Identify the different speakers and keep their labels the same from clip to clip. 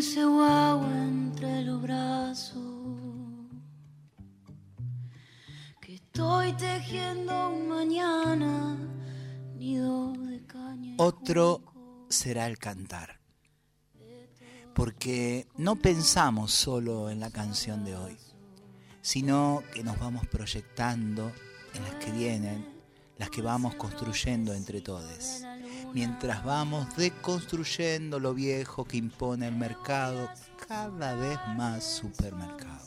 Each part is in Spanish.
Speaker 1: dulce guagua entre los brazos. Que estoy tejiendo un mañana, nido de caña. y
Speaker 2: Otro será el cantar. Porque no pensamos solo en la canción de hoy, sino que nos vamos proyectando en las que vienen, las que vamos construyendo entre todos. Mientras vamos deconstruyendo lo viejo que impone el mercado, cada vez más supermercado.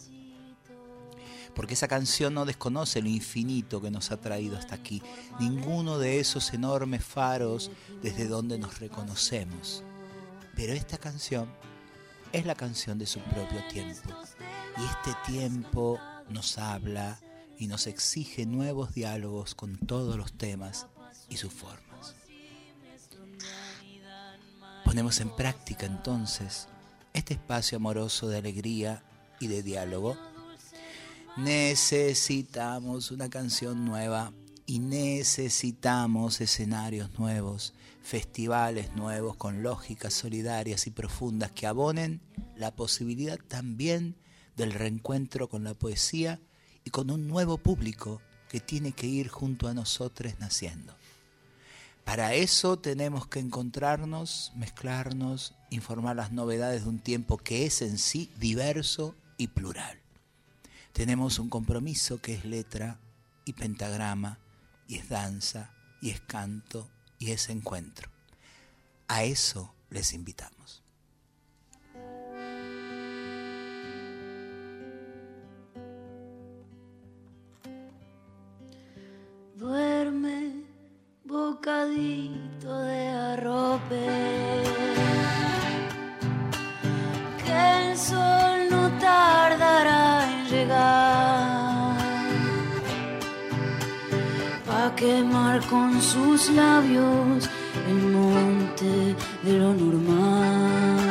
Speaker 2: Porque esa canción no desconoce lo infinito que nos ha traído hasta aquí, ninguno de esos enormes faros desde donde nos reconocemos. Pero esta canción es la canción de su propio tiempo. Y este tiempo nos habla y nos exige nuevos diálogos con todos los temas y sus formas. Ponemos en práctica entonces este espacio amoroso de alegría y de diálogo. Necesitamos una canción nueva y necesitamos escenarios nuevos, festivales nuevos con lógicas solidarias y profundas que abonen la posibilidad también del reencuentro con la poesía y con un nuevo público que tiene que ir junto a nosotros naciendo. Para eso tenemos que encontrarnos, mezclarnos, informar las novedades de un tiempo que es en sí diverso y plural. Tenemos un compromiso que es letra y pentagrama, y es danza, y es canto, y es encuentro. A eso les invitamos.
Speaker 1: Duerme, bocadito de arrope. Que el sol no tardará en llegar. Pa' quemar con sus labios el monte de lo normal.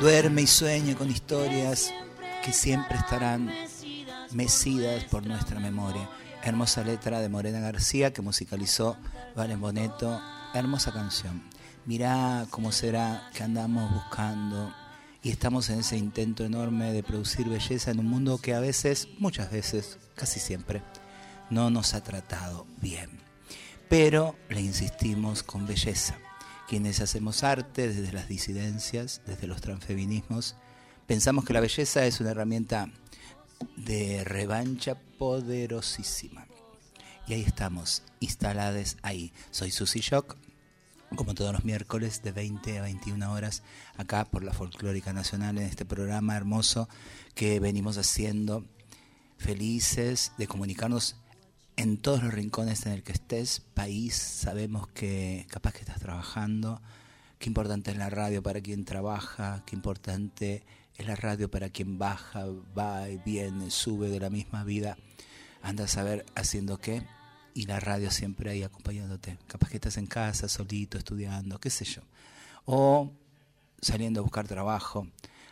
Speaker 1: Duerme y sueña con historias
Speaker 2: que siempre estarán mecidas por nuestra memoria. Hermosa letra de Morena García que musicalizó Valen Boneto. Hermosa canción. Mirá cómo será que andamos buscando y estamos en ese intento enorme de producir belleza en un mundo que a veces, muchas veces, casi siempre, no nos ha tratado bien. Pero le insistimos con belleza. Quienes hacemos arte desde las disidencias, desde los transfeminismos, pensamos que la belleza es una herramienta de revancha poderosísima. Y ahí estamos, instaladas ahí. Soy Susy Shock, como todos los miércoles de 20 a 21 horas, acá por la Folclórica Nacional, en este programa hermoso que venimos haciendo, felices de comunicarnos en todos los rincones en el que estés, país, sabemos que capaz que estás trabajando, qué importante es la radio para quien trabaja, qué importante es la radio para quien baja, va y viene, sube de la misma vida, anda a saber haciendo qué, y la radio siempre ahí acompañándote. Capaz que estás en casa, solito, estudiando, qué sé yo. O saliendo a buscar trabajo,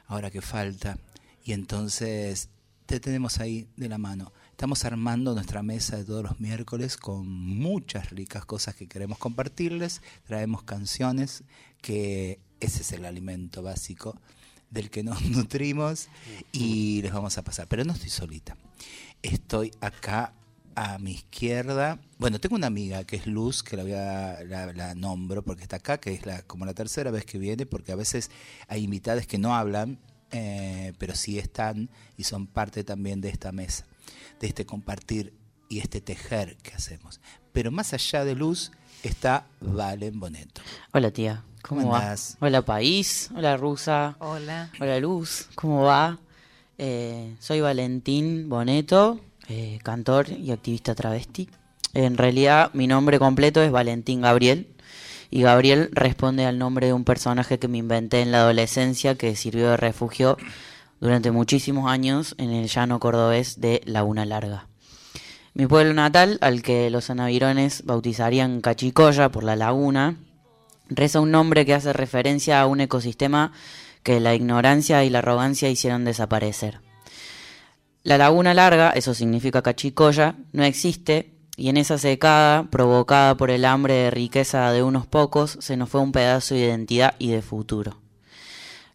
Speaker 2: ahora que falta, y entonces te tenemos ahí de la mano. Estamos armando nuestra mesa de todos los miércoles con muchas ricas cosas que queremos compartirles. Traemos canciones, que ese es el alimento básico del que nos nutrimos y les vamos a pasar. Pero no estoy solita. Estoy acá a mi izquierda. Bueno, tengo una amiga que es Luz, que la, voy a, la, nombro porque está acá, que es como la tercera vez que viene, porque a veces hay invitadas que no hablan, eh, pero sí están y son parte también de esta mesa, de este compartir y este tejer que hacemos. Pero más allá de Luz está Valen Boneto.
Speaker 3: Hola tía, ¿cómo,
Speaker 2: ¿Cómo
Speaker 3: va?
Speaker 2: andás?
Speaker 3: Hola país, hola Rusa,
Speaker 4: Hola.
Speaker 3: hola Luz, ¿cómo va? Eh, soy Valentín Boneto, eh, cantor y activista travesti. En realidad mi nombre completo es Valentín Gabriel y Gabriel responde al nombre de un personaje que me inventé en la adolescencia que sirvió de refugio durante muchísimos años en el llano cordobés de Laguna Larga. Mi pueblo natal, al que los anavirones bautizarían Cachicoya por la laguna, reza un nombre que hace referencia a un ecosistema que la ignorancia y la arrogancia hicieron desaparecer. La laguna larga, eso significa Cachicoya, no existe y en esa secada, provocada por el hambre de riqueza de unos pocos, se nos fue un pedazo de identidad y de futuro.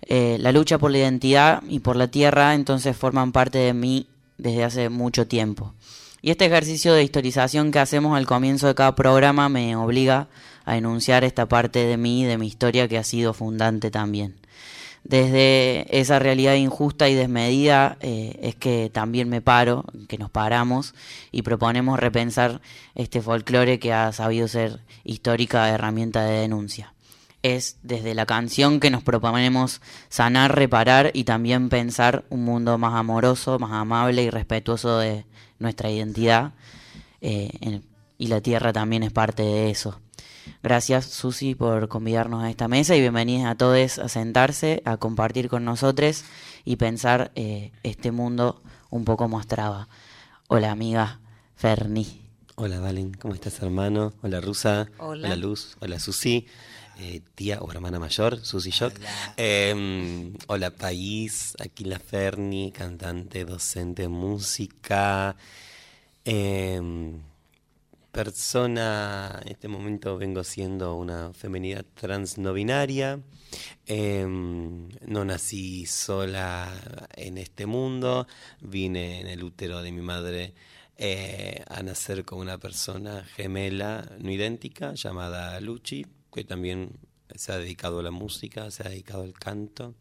Speaker 3: Eh, la lucha por la identidad y por la tierra entonces forman parte de mí desde hace mucho tiempo. Y este ejercicio de historización que hacemos al comienzo de cada programa me obliga a enunciar esta parte de mí, de mi historia que ha sido fundante también. Desde esa realidad injusta y desmedida eh, es que también me paro, que nos paramos y proponemos repensar este folclore que ha sabido ser histórica herramienta de denuncia. Es desde la canción que nos proponemos sanar, reparar y también pensar un mundo más amoroso, más amable y respetuoso de nuestra identidad. Eh, y la tierra también es parte de eso. Gracias Susi por convidarnos a esta mesa y bienvenidos a todos a sentarse, a compartir con nosotros y pensar eh, este mundo un poco mostraba. Hola amiga Ferni.
Speaker 4: Hola Valen, ¿cómo estás hermano? Hola Rusa.
Speaker 5: Hola.
Speaker 4: Luz. Hola Susi. Eh, tía o hermana mayor, Susi Shock. Em, hola país, aquí la Ferni, cantante, docente de música. Em, persona, en este momento vengo siendo una feminidad trans no binaria. Em, no nací sola en este mundo, vine en el útero de mi madre eh, a nacer con una persona gemela no idéntica llamada Luchi, que también se ha dedicado a la música, se ha dedicado al canto.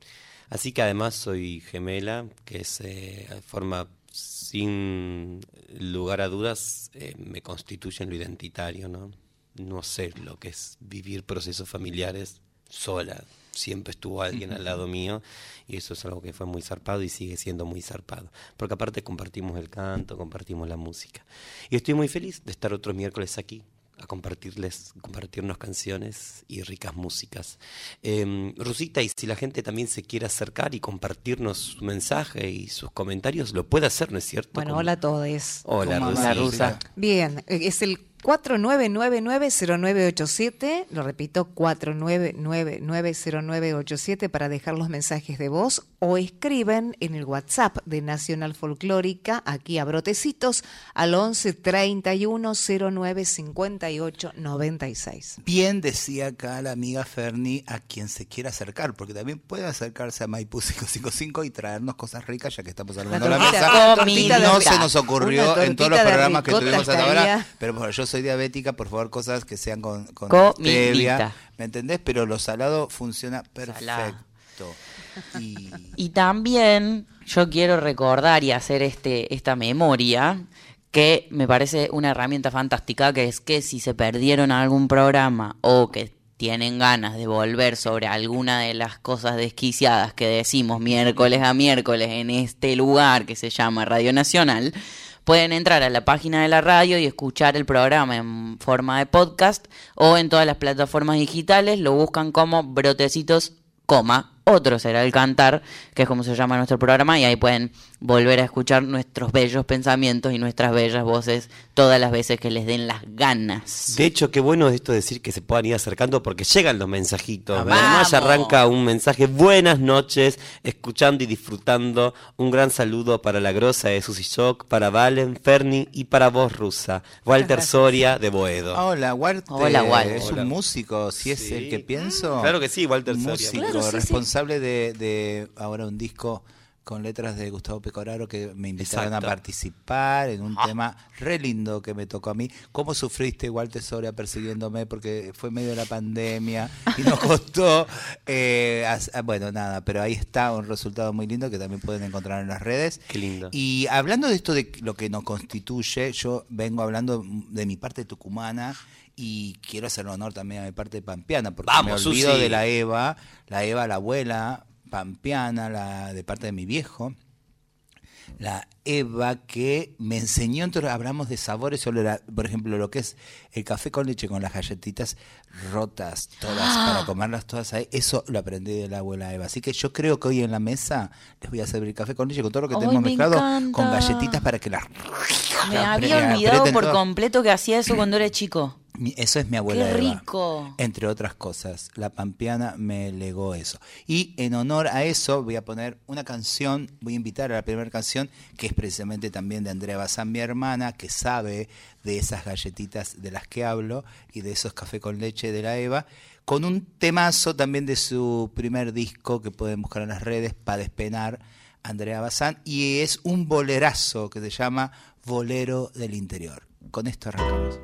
Speaker 4: Así que además soy gemela, que se forma sin lugar a dudas, eh, me constituye en lo identitario, ¿no? No sé lo que es vivir procesos familiares sola. Siempre estuvo alguien al lado mío y eso es algo que fue muy zarpado y sigue siendo muy zarpado. Porque aparte compartimos el canto, compartimos la música. Y estoy muy feliz de estar otro miércoles aquí a compartirles, compartirnos canciones y ricas músicas. Eh, Rusita, y si la gente también se quiere acercar y compartirnos su mensaje y sus comentarios, lo puede hacer, ¿no es cierto?
Speaker 5: Bueno, hola a todos.
Speaker 4: Hola,
Speaker 2: ¿Cómo
Speaker 4: Rusita.
Speaker 2: va, Rusa?
Speaker 5: Bien, es el 4999-0987, lo repito, 4999-0987 para dejar los mensajes de voz o escriben en el WhatsApp de Nacional Folclórica, aquí a Brotecitos, al 11 31 09 58 96.
Speaker 2: Bien decía acá la amiga Ferni a quien se quiera acercar, porque también puede acercarse a Maipú 555 y traernos cosas ricas ya que estamos hablando de la
Speaker 5: tortita-
Speaker 2: mesa.
Speaker 3: de
Speaker 2: no se nos ocurrió en todos los programas que tuvimos hasta ahora, pero bueno, yo soy diabética, por favor, cosas que sean con, con stevia, ¿me entendés? Pero lo salado funciona
Speaker 3: Salá.
Speaker 2: Y
Speaker 3: también yo quiero recordar y hacer este, esta memoria que me parece una herramienta fantástica, que es que si se perdieron algún programa o que tienen ganas de volver sobre alguna de las cosas desquiciadas que decimos miércoles a miércoles en este lugar que se llama Radio Nacional, pueden entrar a la página de la radio y escuchar el programa en forma de podcast o en todas las plataformas digitales, lo buscan como brotecitos, coma, otro será el cantar, que es como se llama nuestro programa, y ahí pueden volver a escuchar nuestros bellos pensamientos y nuestras bellas voces todas las veces que les den las ganas.
Speaker 4: De hecho, qué bueno esto de decir que se puedan ir acercando porque llegan los mensajitos.
Speaker 2: ¡Vamos!
Speaker 4: Además, arranca un mensaje. Buenas noches, escuchando y disfrutando. Un gran saludo para la grosa de Susy Shock, para Valen, Ferni y para vos, Rusa. Walter. Soria de Boedo.
Speaker 2: Hola, Walter.
Speaker 3: Hola, Walter.
Speaker 2: Es un músico, si es
Speaker 4: Sí.
Speaker 2: el que pienso.
Speaker 4: Claro que sí, Walter Soria.
Speaker 2: Músico,
Speaker 5: Claro, sí, sí.
Speaker 2: responsable de, de ahora un disco con letras de Gustavo Pecoraro que me invitaron
Speaker 4: Exacto.
Speaker 2: a participar en un tema re lindo que me tocó a mí. ¿Cómo sufriste, Walter Soria, persiguiéndome? Porque fue medio de la pandemia y nos costó. eh, ah, bueno, nada, pero ahí está un resultado muy lindo que también pueden encontrar en las redes.
Speaker 4: Qué lindo.
Speaker 2: Y hablando de esto de lo que nos constituye, yo vengo hablando de mi parte tucumana y quiero hacer honor también a mi parte pampeana, porque
Speaker 4: Vamos,
Speaker 2: me olvido
Speaker 4: Susi.
Speaker 2: de la Eva, la Eva, la abuela pampeana, la de parte de mi viejo. La Eva que me enseñó, entonces hablamos de sabores, solo era, por ejemplo, lo que es el café con leche con las galletitas rotas, todas, para comerlas todas ahí, eso lo aprendí de la abuela Eva. Así que yo creo que hoy en la mesa les voy a servir café con leche con todo lo que
Speaker 3: Ay,
Speaker 2: tenemos
Speaker 3: me
Speaker 2: mezclado
Speaker 3: encanta.
Speaker 2: con galletitas para que las
Speaker 3: Me
Speaker 2: apre-
Speaker 3: había olvidado por
Speaker 2: todo.
Speaker 3: completo que hacía eso cuando era chico.
Speaker 2: Mi- Eso es mi abuela
Speaker 3: ¡Qué
Speaker 2: Eva,
Speaker 3: rico!
Speaker 2: entre otras cosas. La pampeana me legó eso. Y en honor a eso voy a poner una canción, voy a invitar a la primera canción, que es precisamente también de Andrea Bazán, mi hermana, que sabe de esas galletitas de las que hablo y de esos café con leche de la Eva, con un temazo también de su primer disco que pueden buscar en las redes, para despenar, Andrea Bazán, y es un bolerazo que se llama Bolero del Interior. Con esto arrancamos.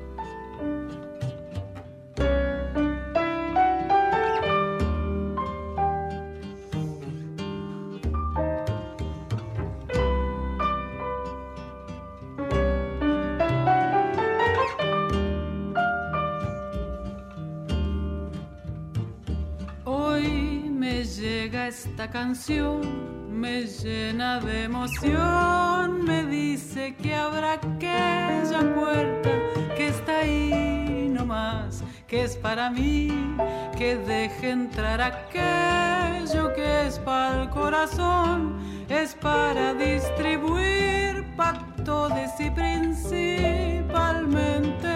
Speaker 6: Esta canción, me llena de emoción, me dice que habrá aquella puerta que está ahí nomás, que es para mí, que deje entrar aquello que es para el corazón, es para distribuir pactones y principalmente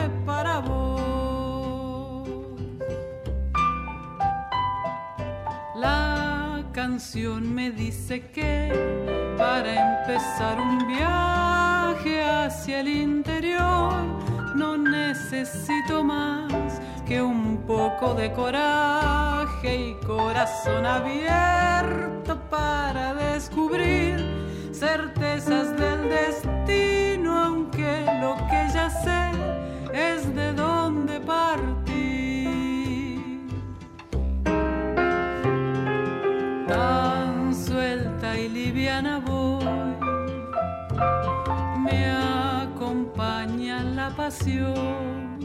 Speaker 6: canción me dice que para empezar un viaje hacia el interior no necesito más que un poco de coraje y corazón abierto para descubrir certezas del destino, aunque lo que ya sé es de dónde partir. Liviana voy. Me acompaña la pasión.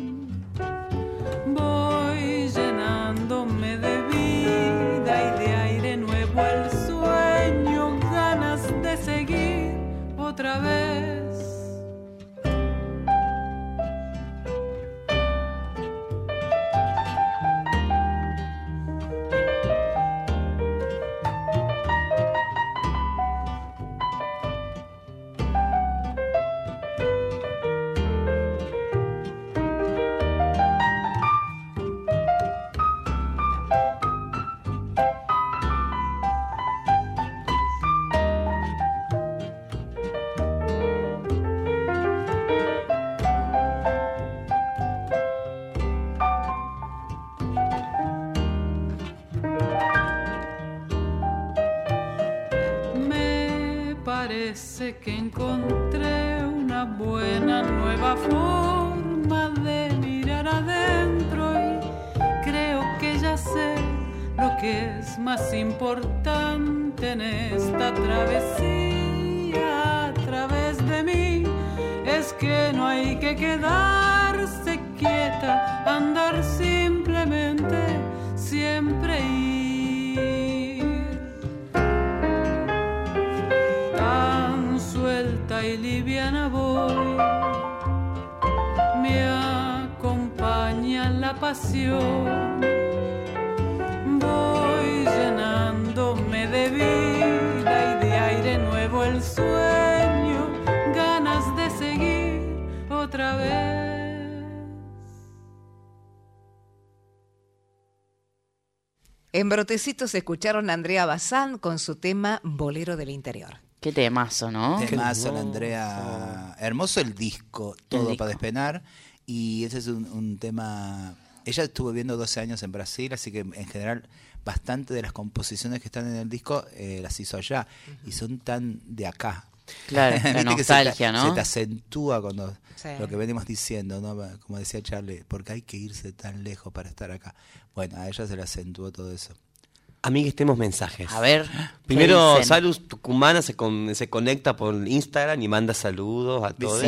Speaker 6: Voy llenándome de vida y de aire nuevo el sueño, ganas de seguir otra vez. En
Speaker 5: Brotecitos escucharon a Andrea Bazán con su tema Bolero del Interior.
Speaker 3: Qué temazo, ¿no?
Speaker 2: Temazo, la. Andrea. Hermoso el disco, todo
Speaker 3: disco.
Speaker 2: para despenar. Y ese es un, un tema. Ella estuvo viviendo 12 años en Brasil, así que en general bastante de las composiciones que están en el disco eh, las hizo allá. Y son tan de acá.
Speaker 3: Claro, la
Speaker 2: se
Speaker 3: nostalgia, ¿no?
Speaker 2: Se te acentúa cuando
Speaker 5: Sí.
Speaker 2: lo que venimos diciendo, ¿no? Como decía Charlie, porque hay que irse tan lejos para estar acá. Bueno, a ella se le acentuó todo eso.
Speaker 4: Amigues, tenemos mensajes.
Speaker 3: A ver. ¿qué
Speaker 4: Primero? Salus Tucumana se, con- se conecta por Instagram y manda saludos a todos.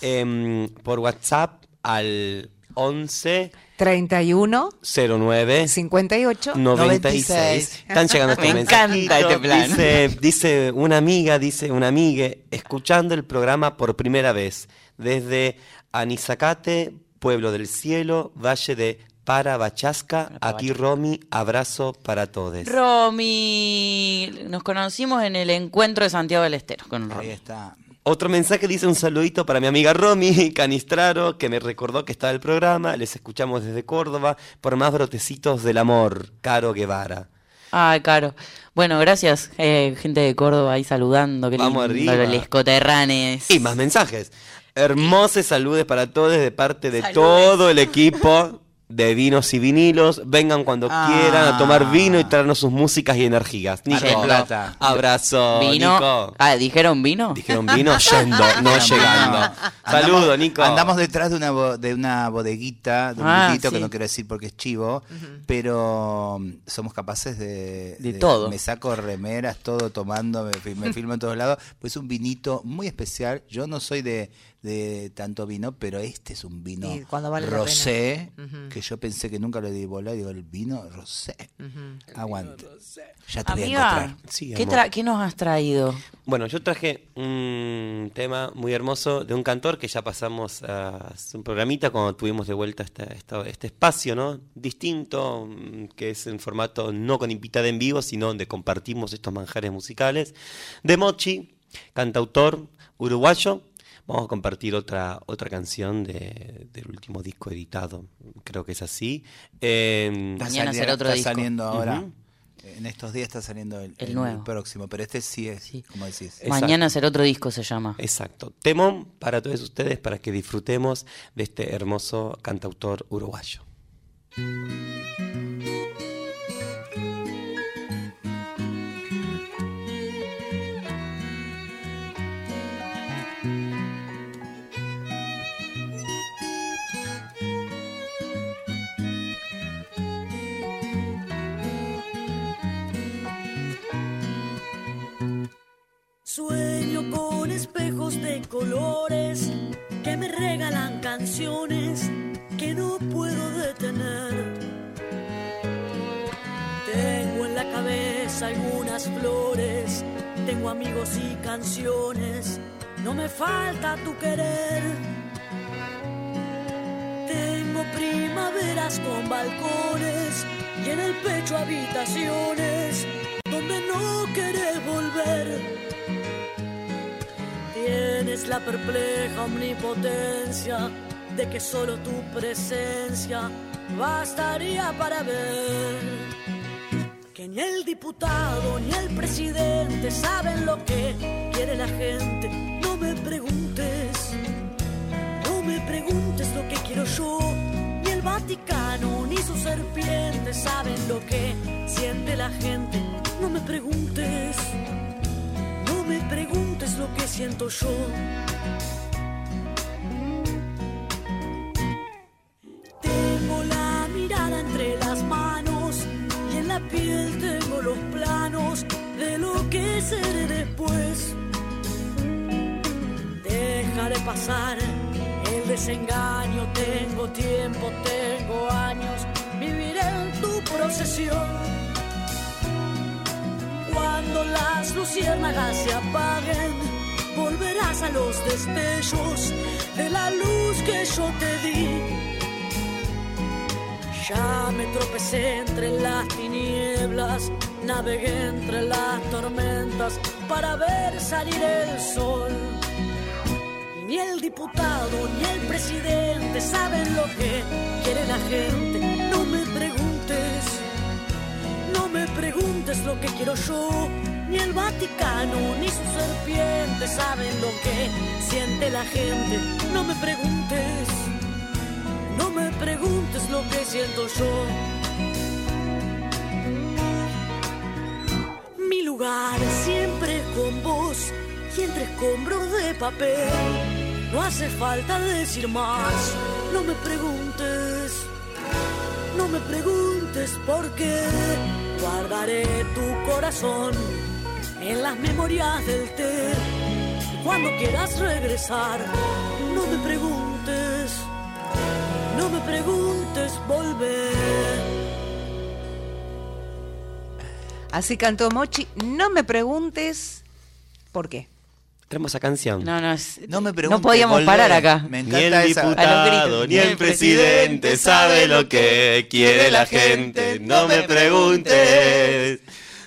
Speaker 4: Em, por WhatsApp al 11
Speaker 5: 31
Speaker 4: 09
Speaker 5: 58
Speaker 4: 96. Están llegando estos
Speaker 3: Me encanta
Speaker 4: mensajitos.
Speaker 3: este plan.
Speaker 4: Dice, dice una amiga, dice una amigue, escuchando el programa por primera vez desde Anizacate, Pueblo del Cielo, Valle de Parabachasca. Aquí Romy, abrazo para todos.
Speaker 3: Romy, nos conocimos en el encuentro de Santiago del Estero con
Speaker 2: Ahí
Speaker 3: Romy.
Speaker 2: está.
Speaker 4: Otro mensaje dice un saludito para mi amiga Romy Canistraro, que me recordó que estaba el programa. Les escuchamos desde Córdoba por más brotecitos del amor. Caro Guevara.
Speaker 3: Ay, Caro. Bueno, gracias, eh, gente de Córdoba ahí saludando. Que
Speaker 4: Vamos
Speaker 3: lindo,
Speaker 4: arriba.
Speaker 3: los coterranes.
Speaker 4: Y más mensajes. Hermosos saludos para todos de parte de
Speaker 3: Saludes.
Speaker 4: todo el equipo de vinos y vinilos. Vengan cuando
Speaker 2: Ah.
Speaker 4: quieran a tomar vino y traernos sus músicas y energías. Nico,
Speaker 2: Plata.
Speaker 4: abrazo,
Speaker 3: ¿Vino?
Speaker 4: Nico.
Speaker 3: Ah, ¿dijeron vino?
Speaker 4: Dijeron vino yendo, no llegando. Saludo,
Speaker 2: andamos-
Speaker 4: Nico.
Speaker 2: Andamos detrás de una, bo- de una bodeguita, de un
Speaker 3: Ah,
Speaker 2: vinito que no quiero decir porque es chivo, pero mm, somos capaces de...
Speaker 3: De todo.
Speaker 2: Me saco remeras, todo tomando, me, fi- me filmo en todos lados. Pues es un vinito muy especial. Yo no soy de, de tanto vino, pero este es un vino
Speaker 5: vale
Speaker 2: rosé, que yo pensé que nunca le di bola. Digo, el vino rosé. Aguante. Ya te voy a encontrar.
Speaker 4: Sí,
Speaker 3: ¿qué,
Speaker 4: amor.
Speaker 3: tra- ¿qué nos has traído?
Speaker 4: Bueno, yo traje un tema muy hermoso de un cantor que ya pasamos a hacer un programita cuando tuvimos de vuelta esta- este espacio, ¿no? Distinto, mm, que es en formato no con invitada en vivo, sino donde compartimos estos manjares musicales. De Mochi, cantautor uruguayo. Vamos a compartir otra, otra canción de- del último disco editado, creo que es así. Eh,
Speaker 2: Está
Speaker 3: Mañana será otro
Speaker 2: está
Speaker 3: disco.
Speaker 2: saliendo ahora. En estos días está saliendo el,
Speaker 3: El nuevo.
Speaker 2: próximo, pero este sí es,
Speaker 3: Sí.
Speaker 2: como decís.
Speaker 4: Exacto.
Speaker 3: Mañana será otro disco, se llama.
Speaker 4: Exacto. Temón para todos ustedes para que disfrutemos de este hermoso cantautor uruguayo.
Speaker 7: Espejos de colores que me regalan canciones que no puedo detener. Tengo en la cabeza algunas flores, tengo amigos y canciones, no me falta tu querer. Tengo primaveras con balcones y en el pecho habitaciones donde no querés volver. Tienes la perpleja omnipotencia de que solo tu presencia bastaría para ver que ni el diputado ni el presidente saben lo que quiere la gente. No me preguntes, no me preguntes lo que quiero yo. Ni el Vaticano ni sus serpientes saben lo que siente la gente. No me preguntes. Preguntes lo que siento yo. Tengo la mirada entre las manos y en la piel tengo los planos de lo que seré después. Dejaré pasar el desengaño, tengo tiempo, tengo años, viviré en tu procesión. Cuando las luciérnagas se apaguen, volverás a los destellos de la luz que yo te di. Ya me tropecé entre las tinieblas, navegué entre las tormentas para ver salir el sol. Y ni el diputado ni el presidente saben lo que quiere la gente. No me me preguntes lo que quiero yo, ni el Vaticano ni sus serpientes saben lo que siente la gente. No me preguntes, no me preguntes lo que siento yo. Mi lugar siempre con vos y entre escombros de papel. No hace falta decir más, no me preguntes. No me preguntes por qué guardaré tu corazón en las memorias del té. Cuando quieras regresar, no me preguntes, no me preguntes volver.
Speaker 5: Así cantó Mochi. No me preguntes por qué.
Speaker 4: Hermosa canción.
Speaker 3: No, no, es-
Speaker 2: No me
Speaker 3: no podíamos
Speaker 2: volvé.
Speaker 3: parar acá.
Speaker 2: Me
Speaker 4: Ni el
Speaker 2: esa.
Speaker 4: Diputado ni el presidente sabe lo que quiere la gente. No me preguntes.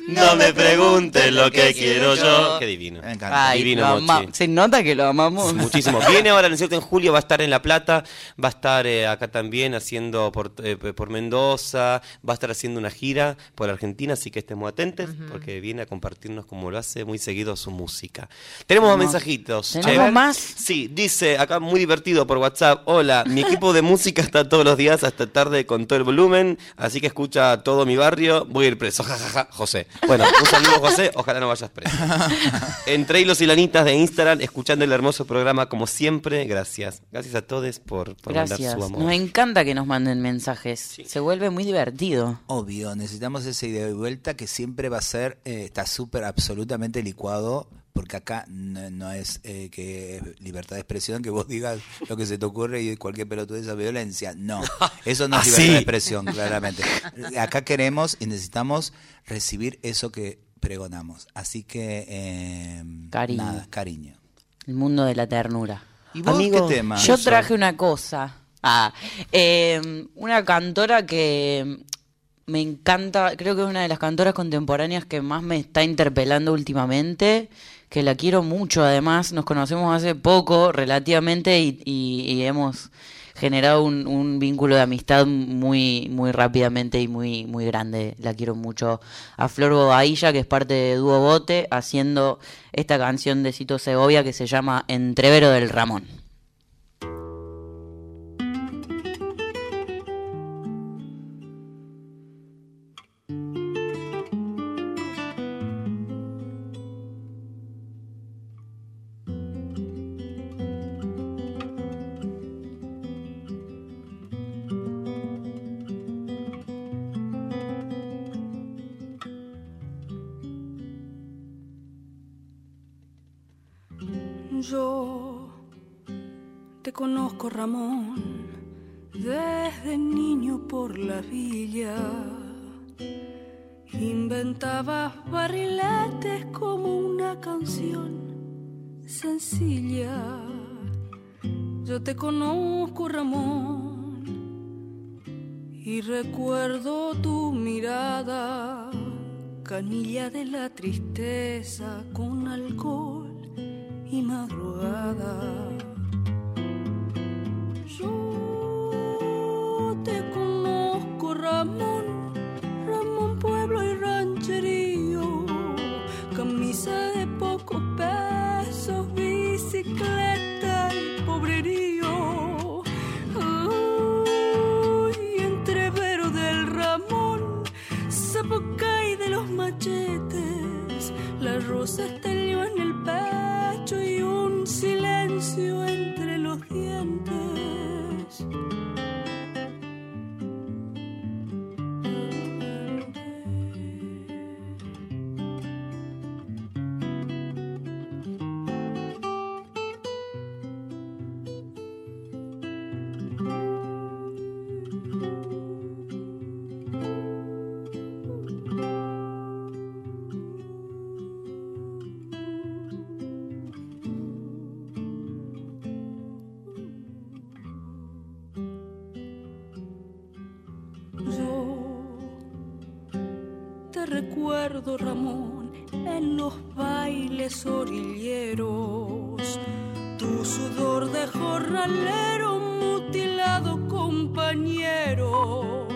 Speaker 4: No me preguntes lo que quiero yo. Qué divino.
Speaker 2: Me encanta.
Speaker 3: Ay,
Speaker 4: Divino,
Speaker 3: lo ama-
Speaker 4: Mochi.
Speaker 3: Se nota que lo amamos.
Speaker 4: Muchísimo. Viene ahora, ¿no es cierto? En julio va a estar en La Plata, va a estar eh, acá también haciendo por, eh, por Mendoza, va a estar haciendo una gira por Argentina, así que estemos atentos porque viene a compartirnos como lo hace muy seguido su música. Tenemos más mensajitos.
Speaker 3: ¿tenemos más?
Speaker 4: Sí, dice acá muy divertido por WhatsApp. Hola, mi equipo de música está todos los días hasta tarde con todo el volumen, así que escucha todo mi barrio. Voy a ir preso, jajaja, José. Bueno, un saludo José, ojalá no vayas preso. Entre hilos y lanitas de Instagram, escuchando el hermoso programa como siempre. Gracias. Gracias a todos por, por mandar su amor.
Speaker 3: Nos encanta que nos manden mensajes. Se vuelve muy divertido.
Speaker 2: Obvio, necesitamos ese ida y vuelta que siempre va a ser, eh, está súper absolutamente licuado, porque acá no, no es eh, que es libertad de expresión, que vos digas lo que se te ocurre y cualquier pelotudez es violencia. No, eso no es
Speaker 4: ¿Ah,
Speaker 2: libertad
Speaker 4: sí?
Speaker 2: de expresión, claramente. Acá queremos y necesitamos recibir eso que pregonamos. Así que, eh,
Speaker 3: Cariño.
Speaker 2: nada, cariño.
Speaker 3: El mundo de la ternura.
Speaker 2: ¿Y vos
Speaker 4: Amigo,
Speaker 2: qué tema?
Speaker 3: Yo traje una cosa. Ah, eh, una cantora que me encanta, creo que es una de las cantoras contemporáneas que más me está interpelando últimamente, que la quiero mucho además, nos conocemos hace poco relativamente y, hemos generado un, vínculo de amistad muy muy rápidamente y muy muy grande. La quiero mucho a Flor Bogailla, que es parte de Dúo Bote, haciendo esta canción de Cito Segovia que se llama Entrevero del Ramón.
Speaker 8: Ramón, en los bailes orilleros, tu sudor de jornalero, mutilado compañero.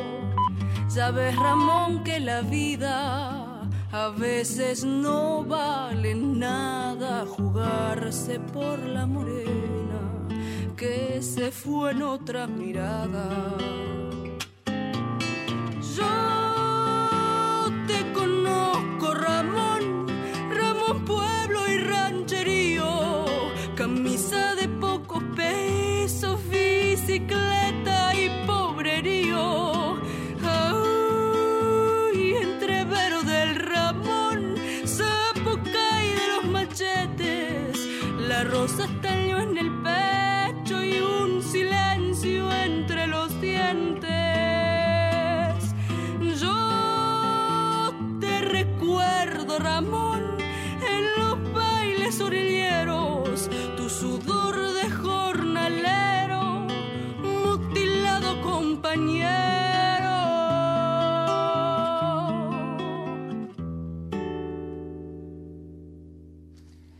Speaker 8: Sabes, Ramón, que la vida a veces no vale nada jugarse por la morena que se fue en otra mirada.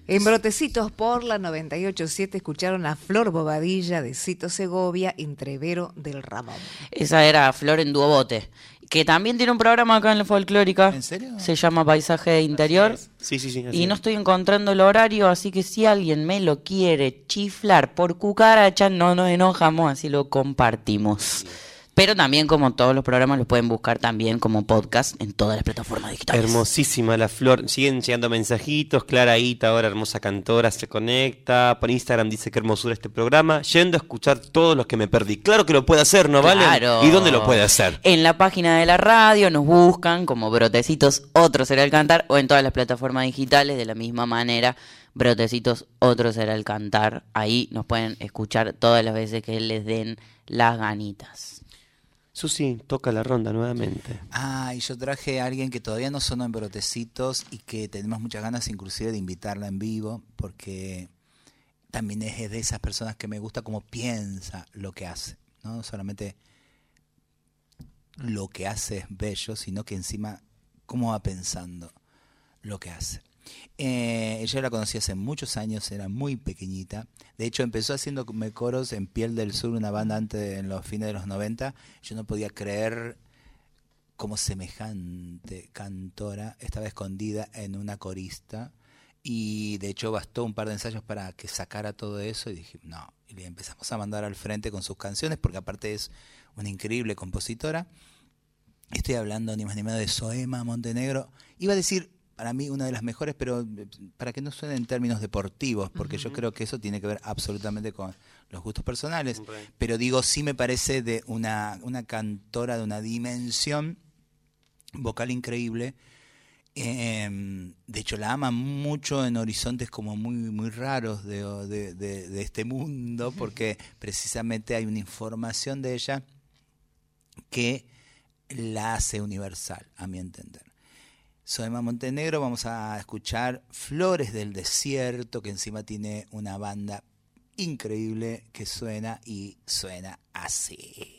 Speaker 8: En
Speaker 5: Brotecitos por la 987 escucharon a Flor Bobadilla de Cito Segovia, Entrevero del Ramón.
Speaker 3: Esa era Flor en Duobote, que también tiene un programa acá en la folclórica.
Speaker 2: ¿En serio?
Speaker 3: Se llama Paisaje Interior.
Speaker 4: Sí, sí, sí.
Speaker 3: Y no
Speaker 4: es.
Speaker 3: estoy encontrando el horario, así que si alguien me lo quiere chiflar por cucaracha, no nos enojamos, así lo compartimos. Pero también, como todos los programas, los pueden buscar también como podcast en todas las plataformas digitales.
Speaker 4: Hermosísima la flor. Siguen llegando mensajitos. Clara Ita, ahora hermosa cantora, se conecta. Por Instagram dice que hermosura este programa. Yendo a escuchar todos los que me perdí. Claro que lo puede hacer, ¿no vale?
Speaker 3: Claro.
Speaker 4: ¿Y dónde lo puede hacer?
Speaker 3: En la página de la radio nos buscan como Brotecitos Otro será el cantar o en todas las plataformas digitales de la misma manera. Brotecitos Otro será el cantar. Ahí nos pueden escuchar todas las veces que les den las ganitas.
Speaker 4: Susi, toca la ronda nuevamente.
Speaker 2: Ah, y yo traje a alguien que todavía no sonó en Brotecitos y que tenemos muchas ganas inclusive de invitarla en vivo porque también es de esas personas que me gusta cómo piensa lo que hace, no solamente lo que hace es bello, sino que encima cómo va pensando lo que hace. Eh, ella la conocí hace muchos años, era muy pequeñita. De hecho, empezó haciendo coros en Piel del Sur, una banda antes en los fines de los 90. Yo no podía creer como semejante cantora estaba escondida en una corista y de hecho bastó un par de ensayos para que sacara todo eso y dije no y le empezamos a mandar al frente con sus canciones porque aparte es una increíble compositora estoy hablando ni más ni menos de Soema Montenegro iba a decir para mí una de las mejores pero eh, para que no suene en términos deportivos porque yo creo que eso tiene que ver absolutamente con los gustos personales pero digo sí me parece de una, una cantora de una dimensión vocal increíble. Eh, de hecho, la aman mucho en horizontes como muy, muy raros de, de- de- de este mundo, porque precisamente hay una información de ella que la hace universal, a mi entender. Soema Montenegro, vamos a escuchar Flores del Desierto, que encima tiene una banda increíble que suena y suena así.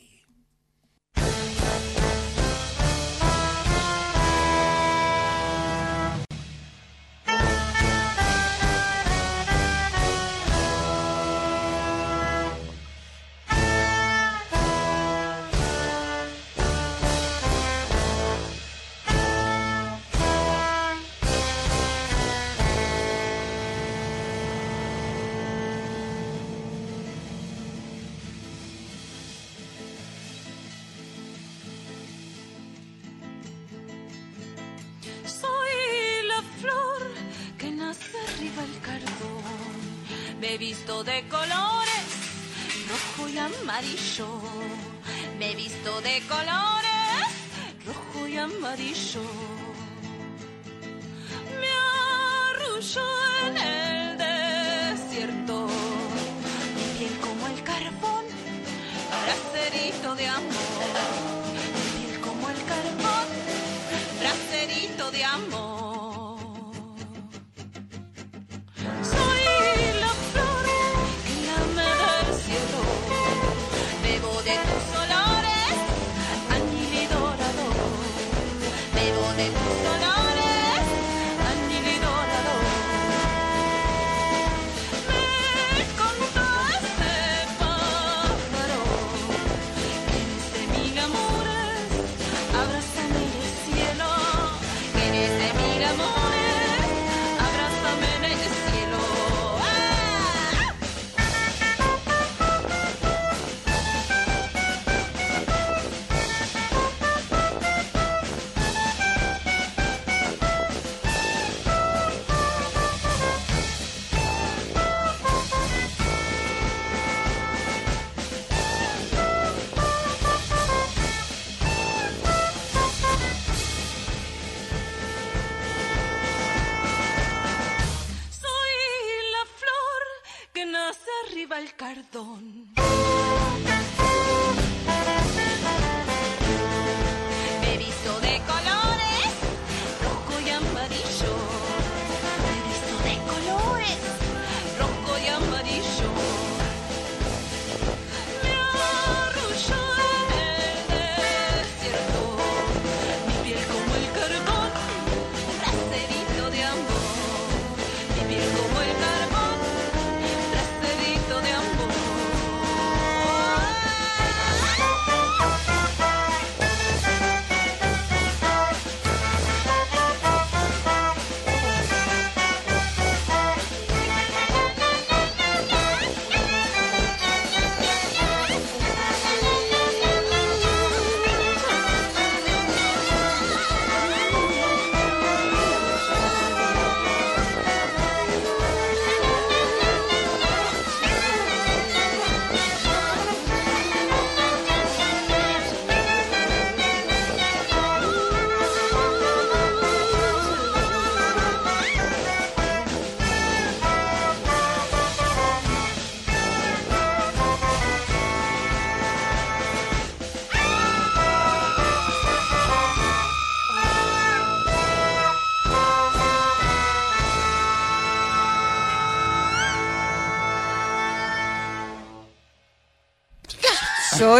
Speaker 1: Amarillo. Me he visto de colores, rojo y amarillo. Me arrulló en el desierto. Mi piel como el carbón, bracerito de amor. Mi piel como el carbón bracerito de amor.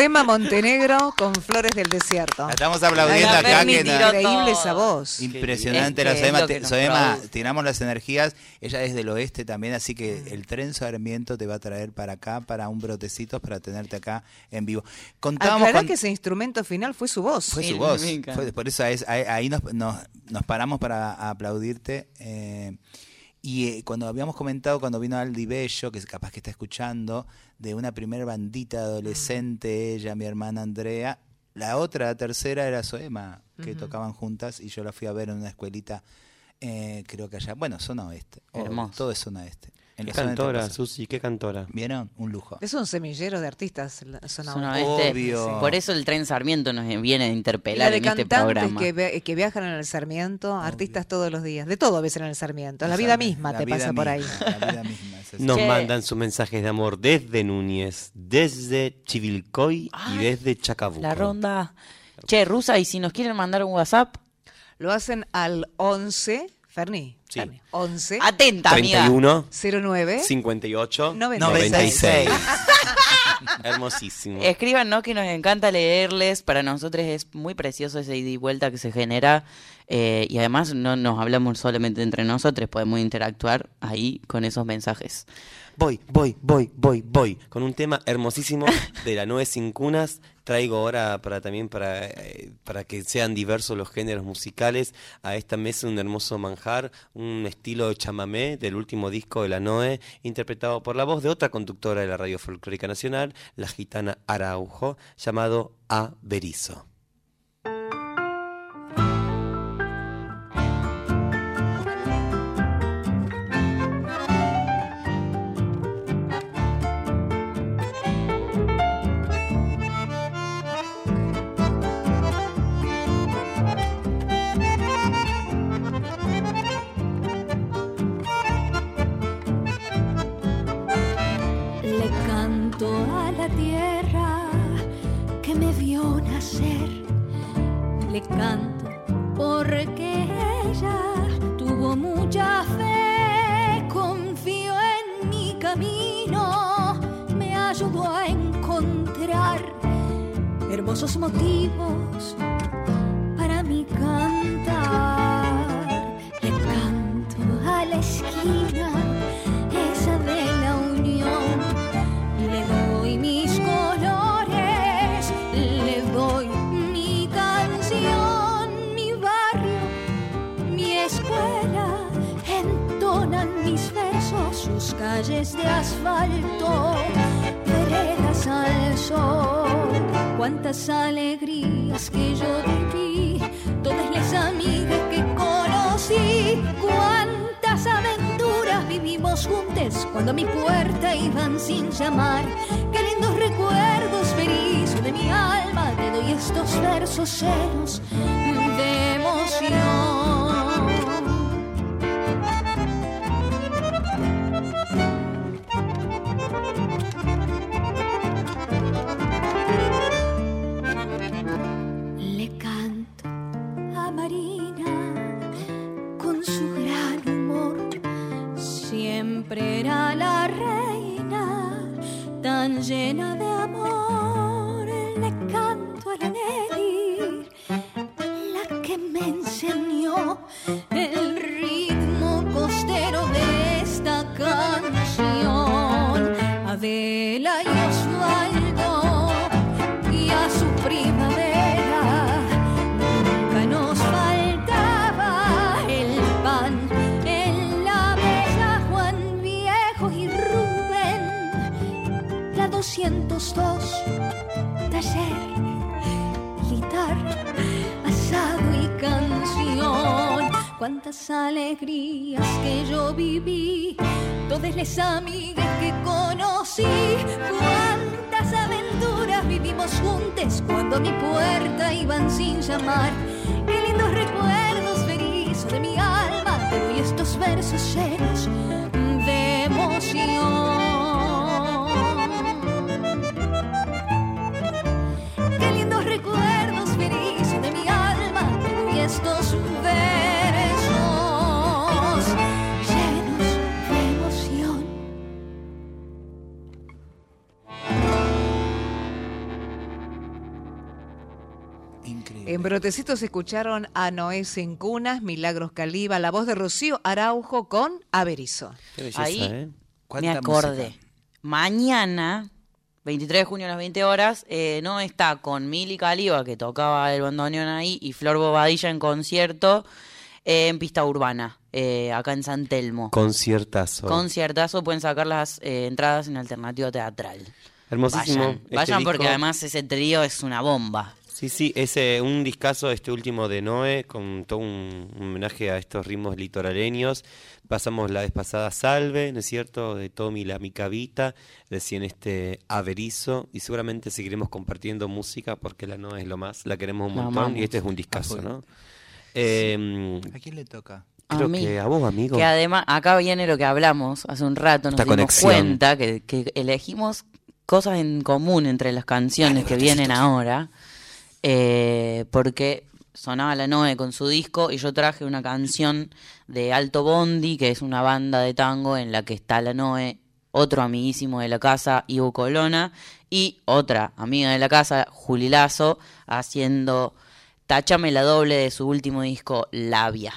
Speaker 5: Soema Montenegro con Flores del Desierto.
Speaker 2: La estamos aplaudiendo
Speaker 3: Ay,
Speaker 2: acá. Que
Speaker 5: Increíble esa voz.
Speaker 2: Impresionante
Speaker 3: Es
Speaker 2: la Soema. Te- tiramos las energías. Ella es del oeste también, así que el tren Sarmiento te va a traer para acá, para un brotecitos, para tenerte acá en vivo. Contábamos
Speaker 5: Aclará
Speaker 2: con-
Speaker 5: que ese instrumento final fue su voz.
Speaker 2: Fue su voz. Fue- por eso es- ahí, ahí nos, nos, nos paramos para aplaudirte. eh, y eh, cuando habíamos comentado, cuando vino Aldi Bello, que capaz que está escuchando, de una primer bandita adolescente, ella, mi hermana Andrea. La otra, la tercera, era Soema, que tocaban juntas y yo la fui a ver en una escuelita, eh, creo que allá, bueno, zona oeste. o-
Speaker 3: Hermoso.
Speaker 2: todo es zona este. En
Speaker 4: Qué
Speaker 2: la
Speaker 4: cantora. Susi, qué cantora.
Speaker 2: ¿Vieron? Un lujo.
Speaker 5: Es un semillero de artistas. la Zona
Speaker 3: Zona
Speaker 5: Oeste.
Speaker 2: Obvio.
Speaker 3: Por eso el tren Sarmiento nos viene a
Speaker 5: la
Speaker 3: interpelar
Speaker 5: de
Speaker 3: en este
Speaker 5: cantantes
Speaker 3: programa.
Speaker 5: que, via- que viajan en el Sarmiento, artistas todos los días. De todo ves en el Sarmiento. La vida misma
Speaker 2: La
Speaker 5: te
Speaker 2: vida
Speaker 5: pasa por ahí.
Speaker 2: misma, La vida misma. es.
Speaker 4: Nos
Speaker 3: Che.
Speaker 4: mandan sus mensajes de amor desde Núñez, desde Chivilcoy y desde Chacabuco.
Speaker 3: La ronda. Che, Rusa, y si nos quieren mandar un WhatsApp,
Speaker 5: Lo hacen al 11, Ferni,
Speaker 4: Sí.
Speaker 5: Ferni, 11
Speaker 3: atenta, amiga.
Speaker 4: 31
Speaker 5: 09
Speaker 4: 58
Speaker 5: 96.
Speaker 4: 96. Hermosísimo.
Speaker 3: Escríbanos que nos encanta leerles. Para nosotros es muy precioso ese ida y vuelta que se genera. eh, y además no nos hablamos solamente entre nosotros, podemos interactuar ahí con esos mensajes.
Speaker 4: Voy, voy, voy, voy, voy. Con un tema hermosísimo de la Nueve Sin Cunas. Traigo ahora para también para, eh, para que sean diversos los géneros musicales. A esta mesa un hermoso manjar, un estilo chamamé del último disco de la Noe, interpretado por la voz de otra conductora de la Radio Folclórica Nacional, la gitana Araujo, llamado A Berizo.
Speaker 9: Le canto porque ella tuvo mucha fe. Confío en mi camino, me ayudó a encontrar hermosos motivos para mi cantar. Le canto a la esquina, Cuántas alegrías que yo viví, todas las amigas que conocí, cuántas aventuras vivimos juntos cuando a mi puerta iban sin llamar. Qué lindos recuerdos, Berizo, de mi alma, te doy estos versos llenos las amigas que conocí. Cuántas aventuras vivimos juntos cuando a mi puerta iban sin llamar. Qué lindos recuerdos Berizo de mi alma. Te doy estos versos llenos
Speaker 5: Brotecitos escucharon a Noé Cunas, Milagros Caliba, la voz de Rocío Araujo con Averizo.
Speaker 3: Ahí
Speaker 4: ¿eh?
Speaker 3: me
Speaker 2: ¿Cuánta
Speaker 3: acordé.
Speaker 2: música?
Speaker 3: Mañana, 23 de junio a las 20 horas, eh, no está con Mili Caliba, que tocaba el bandoneón ahí, y Flor Bobadilla en concierto eh, en pista urbana, eh, acá en San Telmo.
Speaker 4: Conciertazo.
Speaker 3: Conciertazo, pueden sacar las eh, entradas en Alternativa Teatral.
Speaker 4: Hermosísimo.
Speaker 3: Vayan,
Speaker 4: este
Speaker 3: vayan porque además ese trío es una bomba.
Speaker 4: Sí, sí, es eh, un discazo este último de Noé, con todo un, un homenaje a estos ritmos litoraleños. Pasamos la vez pasada Salve, ¿no es cierto?, de Tommy la Micavita, recién este Averizo, y seguramente seguiremos compartiendo música porque la Noé es lo más, la queremos un
Speaker 3: La
Speaker 4: montón,
Speaker 3: amamos.
Speaker 4: y este es un
Speaker 2: A
Speaker 4: discazo. ¿no? Eh,
Speaker 2: ¿A quién le toca?
Speaker 3: A
Speaker 4: creo
Speaker 3: mí.
Speaker 4: que a vos, amigo.
Speaker 3: Que además, acá viene lo que hablamos hace un rato, nos
Speaker 4: Esta
Speaker 3: dimos
Speaker 4: conexión.
Speaker 3: cuenta que, que elegimos cosas en común entre las canciones que vienen ahora, eh, porque sonaba la Noe con su disco y yo traje una canción de Alto Bondi, que es una banda de tango en la que está la Noe, otro amiguísimo de la casa, Ivo Colona, y otra amiga de la casa, Juli Lazo, haciendo Táchame la doble de su último disco, Labia.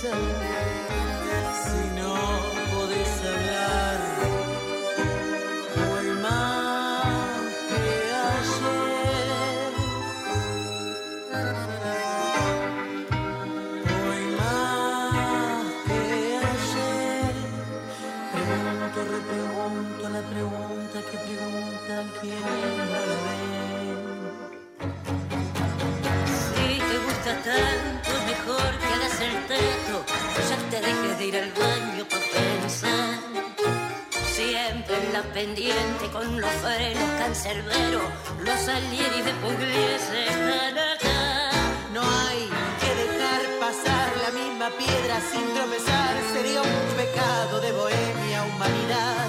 Speaker 9: Si no podés hablar. Hoy más que ayer. Hoy más que ayer. Pregunto, repregunto la pregunta que preguntan quienes no la ven. Si te gusta tanto, mejor que el. Ya te dejes de ir al baño para pensar. Siempre en la pendiente con los frenos cancerberos. Los salieris de Pugliese acá.
Speaker 10: No hay que dejar pasar la misma piedra sin tropezar, sería un pecado de bohemia humanidad.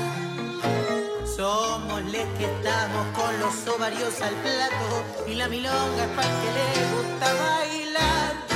Speaker 10: Somos les que estamos con los ovarios al plato y la milonga es para que le gusta bailar.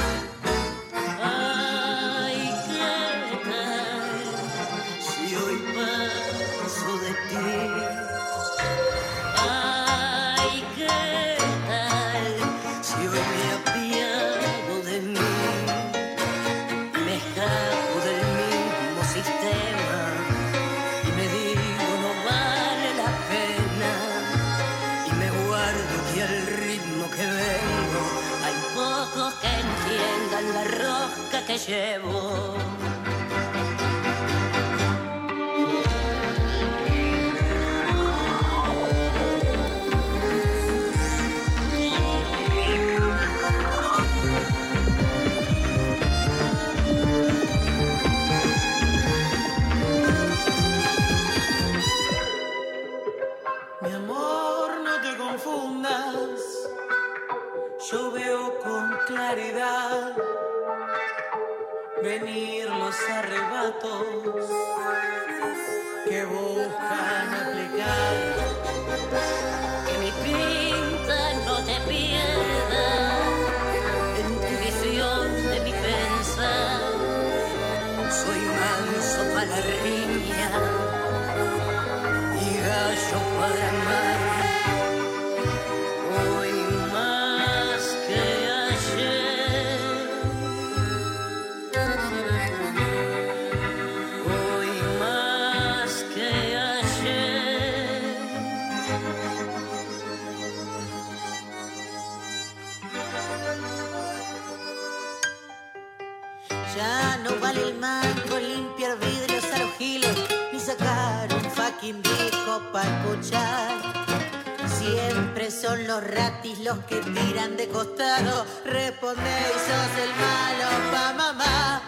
Speaker 10: Los que tiran de costado. Responde y sos el malo pa' mamá.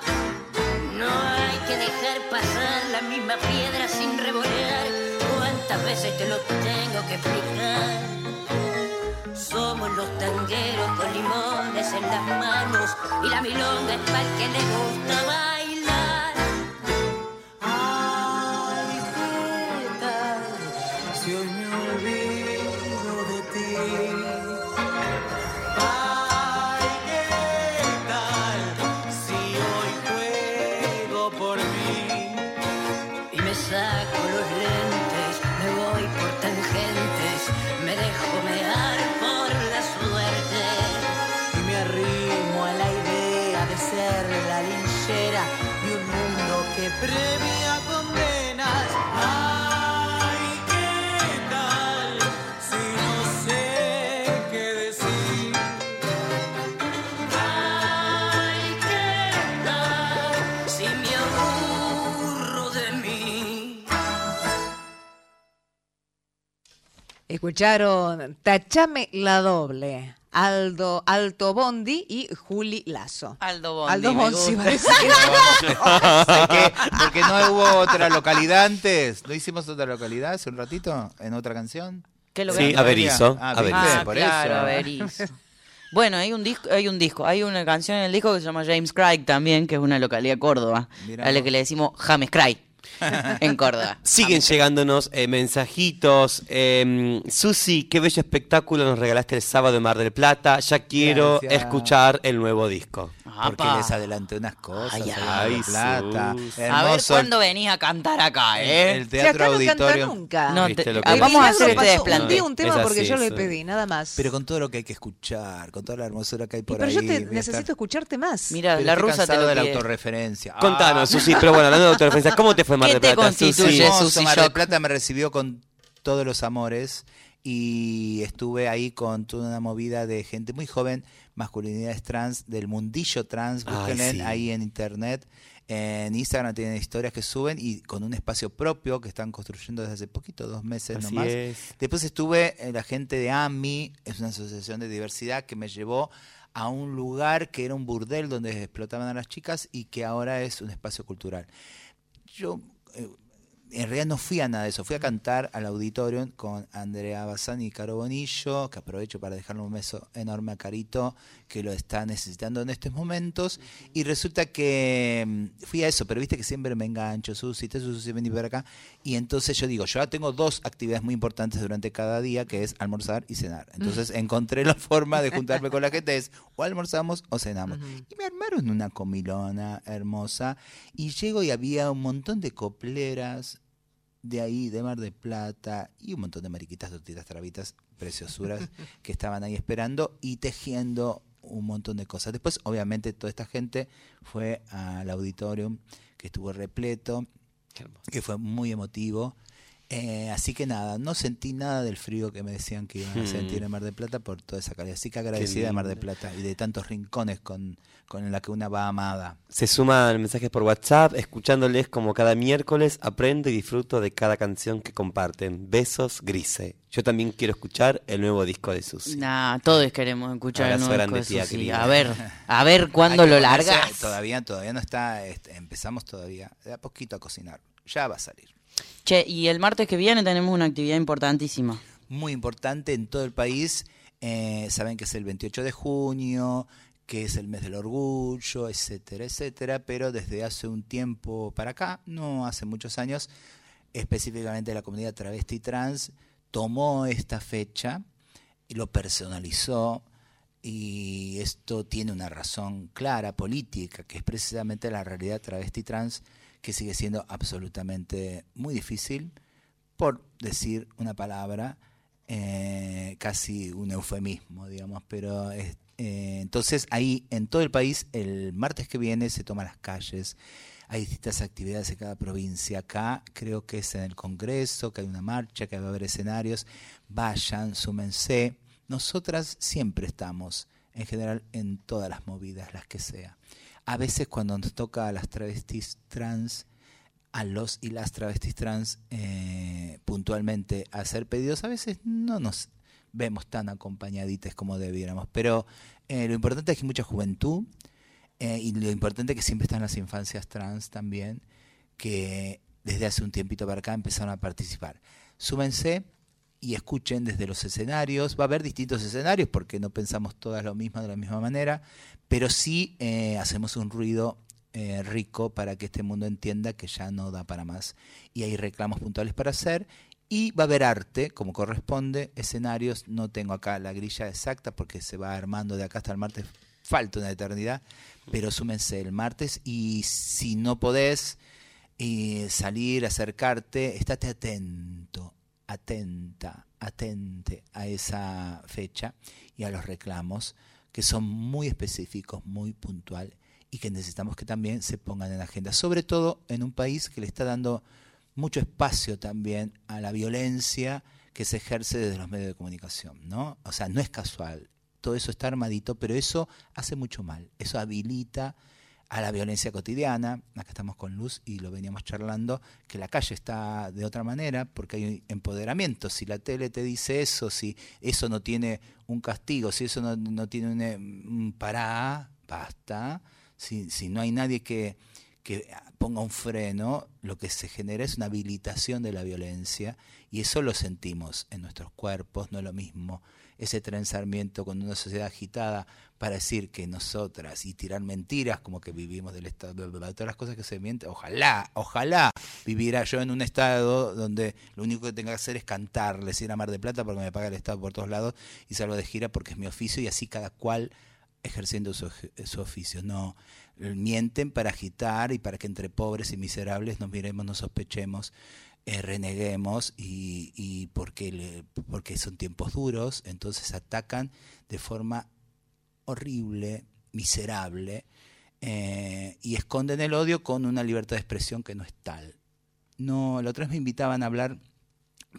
Speaker 9: No hay que dejar pasar la misma piedra sin revolear. ¿Cuántas veces te lo tengo que explicar?
Speaker 10: Somos los tangueros con limones en las manos y la milonga es para el que le gusta bailar.
Speaker 5: Escucharon Tachame la doble. Aldo Alto Bondi y Juli Lazo.
Speaker 3: Aldo Bondi.
Speaker 5: Aldo
Speaker 3: me
Speaker 5: Bondi,
Speaker 3: gusta.
Speaker 5: parece
Speaker 2: ¿Sabes qué? Porque no hubo otra localidad antes. ¿No hicimos otra localidad hace un ratito en otra canción?
Speaker 3: ¿Qué lo
Speaker 4: Sí, Averizo.
Speaker 2: Ah.
Speaker 3: Ah,
Speaker 2: por
Speaker 3: claro,
Speaker 2: eso.
Speaker 3: Averizo. Bueno, hay un disco, hay un disco, hay una canción en el disco que se llama James Craig también, que es una localidad Córdoba,
Speaker 2: Mirá
Speaker 3: a la que le decimos James Craig en Córdoba.
Speaker 4: Siguen llegándonos eh, mensajitos. Eh, Susi, qué bello espectáculo nos regalaste el sábado en Mar del Plata. Ya quiero
Speaker 2: Gracias.
Speaker 4: escuchar el nuevo disco.
Speaker 2: Porque les adelanté unas cosas.
Speaker 3: Ay,
Speaker 4: ay,
Speaker 2: Plata.
Speaker 3: A ver cuándo venís a cantar acá,
Speaker 2: el,
Speaker 3: ¿eh?
Speaker 2: el
Speaker 5: Si
Speaker 2: teatro
Speaker 5: acá no canta
Speaker 2: auditorio.
Speaker 5: nunca.
Speaker 3: No,
Speaker 4: ¿Viste
Speaker 3: te-
Speaker 4: lo que
Speaker 3: ah, vamos a hacer este
Speaker 5: un
Speaker 3: desplante.
Speaker 5: un tema porque yo le
Speaker 4: sí.
Speaker 5: pedí, nada más.
Speaker 2: Pero con todo lo que hay que escuchar, con toda la hermosura que hay por
Speaker 5: pero
Speaker 2: ahí.
Speaker 5: yo te necesito
Speaker 2: estar-
Speaker 5: escucharte más.
Speaker 3: Mira,
Speaker 2: Pero
Speaker 3: la rusa te lo
Speaker 2: de la autorreferencia. Ah,
Speaker 4: Contanos, Susi, pero bueno, hablando de autorreferencia, ¿cómo te fue Mar
Speaker 3: ¿Qué
Speaker 4: del Plata,
Speaker 3: constituye? Susi
Speaker 2: Mar del. Plata me recibió con todos los amores y estuve ahí con toda una movida de gente muy joven, masculinidades trans, del mundillo trans, búsquenle
Speaker 4: sí.
Speaker 2: ahí en internet. En Instagram tienen historias que suben y con un espacio propio que están construyendo desde hace poquito, dos meses
Speaker 4: Así
Speaker 2: nomás.
Speaker 4: es.
Speaker 2: Después estuve en la gente de AMI, es una asociación de diversidad que me llevó a un lugar que era un burdel donde explotaban a las chicas y que ahora es un espacio cultural. Yo eh, en realidad no fui a nada de eso, fui a cantar al auditorio con Andrea Bazán y Caro Bonillo, que aprovecho para dejarle un beso enorme a Carito, que lo está necesitando en estos momentos. Y resulta que mm, fui a eso, pero viste que siempre me engancho, Susi, te Susi, vení para acá. Y entonces yo digo, yo ahora tengo dos actividades muy importantes durante cada día, que es almorzar y cenar. Entonces encontré la forma de juntarme con la gente, es o almorzamos o cenamos. Y me armaron una comilona hermosa. Y llego y había un montón de copleras de ahí, de Mar de Plata, y un montón de mariquitas, tortitas, trabitas, preciosuras, que estaban ahí esperando y tejiendo un montón de cosas. Después, obviamente, toda esta gente fue al auditorium, que estuvo repleto, que fue muy emotivo. Eh, así que nada, no sentí nada del frío que me decían que iban a
Speaker 4: Hmm.
Speaker 2: sentir en Mar del Plata por toda esa calidad. Así que agradecida de Mar del. Plata y de tantos rincones con, con la que una va amada.
Speaker 4: Se suman mensajes por WhatsApp, escuchándoles como cada miércoles, aprendo y disfruto de cada canción que comparten. Besos, Grise. Yo también quiero escuchar el nuevo disco de Susi.
Speaker 3: Nah, todos queremos escuchar el nuevo
Speaker 4: grande,
Speaker 3: disco de Susi. A ver, a ver cuándo lo largas.
Speaker 2: Todavía, todavía no está, este, empezamos todavía de a poquito a cocinar. Ya va a salir.
Speaker 3: Che, y el martes que viene tenemos una actividad importantísima.
Speaker 2: Muy importante en todo el país. Eh, saben que es el 28 de junio, que es el mes del orgullo, etcétera, etcétera. Pero desde hace un tiempo para acá, no hace muchos años, específicamente la comunidad travesti trans tomó esta fecha y lo personalizó y esto tiene una razón clara política, que es precisamente la realidad travesti trans que sigue siendo absolutamente muy difícil, por decir una palabra, eh, casi un eufemismo, digamos, pero eh, entonces ahí en todo el país el martes que viene se toman las calles, hay distintas actividades en cada provincia, acá creo que es en el Congreso, que hay una marcha, que va a haber escenarios, vayan, súmense, nosotras siempre estamos, en general, en todas las movidas, las que sea. A veces cuando nos toca a las travestis trans, a los y las travestis trans eh, puntualmente hacer pedidos, a veces no nos vemos tan acompañaditas como debiéramos, pero eh, lo importante es que hay mucha juventud eh, y lo importante es que siempre están las infancias trans también, que desde hace un tiempito para acá empezaron a participar. Súmense, y escuchen desde los escenarios. Va a haber distintos escenarios porque no pensamos todas lo mismo de la misma manera, pero sí eh, hacemos un ruido eh, rico para que este mundo entienda que ya no da para más. Y hay reclamos puntuales para hacer. Y va a haber arte, como corresponde, escenarios. No tengo acá la grilla exacta porque se va armando de acá hasta el martes. Falta una eternidad, pero súmense el martes. Y si no podés eh, salir, acercarte, estate atento, atenta, atente a esa fecha y a los reclamos que son muy específicos, muy puntuales y que necesitamos que también se pongan en agenda, sobre todo en un país que le está dando mucho espacio también a la violencia que se ejerce desde los medios de comunicación, ¿no? O sea, no es casual, todo eso está armadito, pero eso hace mucho mal, eso habilita a la violencia cotidiana, acá estamos con Luz y lo veníamos charlando, que la calle está de otra manera porque hay empoderamiento, si la tele te dice eso, si eso no tiene un castigo, si eso no, tiene un, un pará, basta, si, si no hay nadie que, que ponga un freno, lo que se genera es una habilitación de la violencia y eso lo sentimos en nuestros cuerpos, no es lo mismo ese trenzamiento con una sociedad agitada para decir que nosotras y tirar mentiras como que vivimos del Estado, todas las cosas que se mienten, ojalá, ojalá viviera yo en un Estado donde lo único que tenga que hacer es cantarles ir a Mar de Plata porque me paga el Estado por todos lados y salgo de gira porque es mi oficio y así cada cual ejerciendo su, su oficio. No, mienten para agitar y para que entre pobres y miserables nos miremos, nos sospechemos eh, reneguemos y, y porque, porque son tiempos duros, entonces atacan de forma horrible, miserable, eh, y esconden el odio con una libertad de expresión que no es tal. No, la otra vez me invitaban a hablar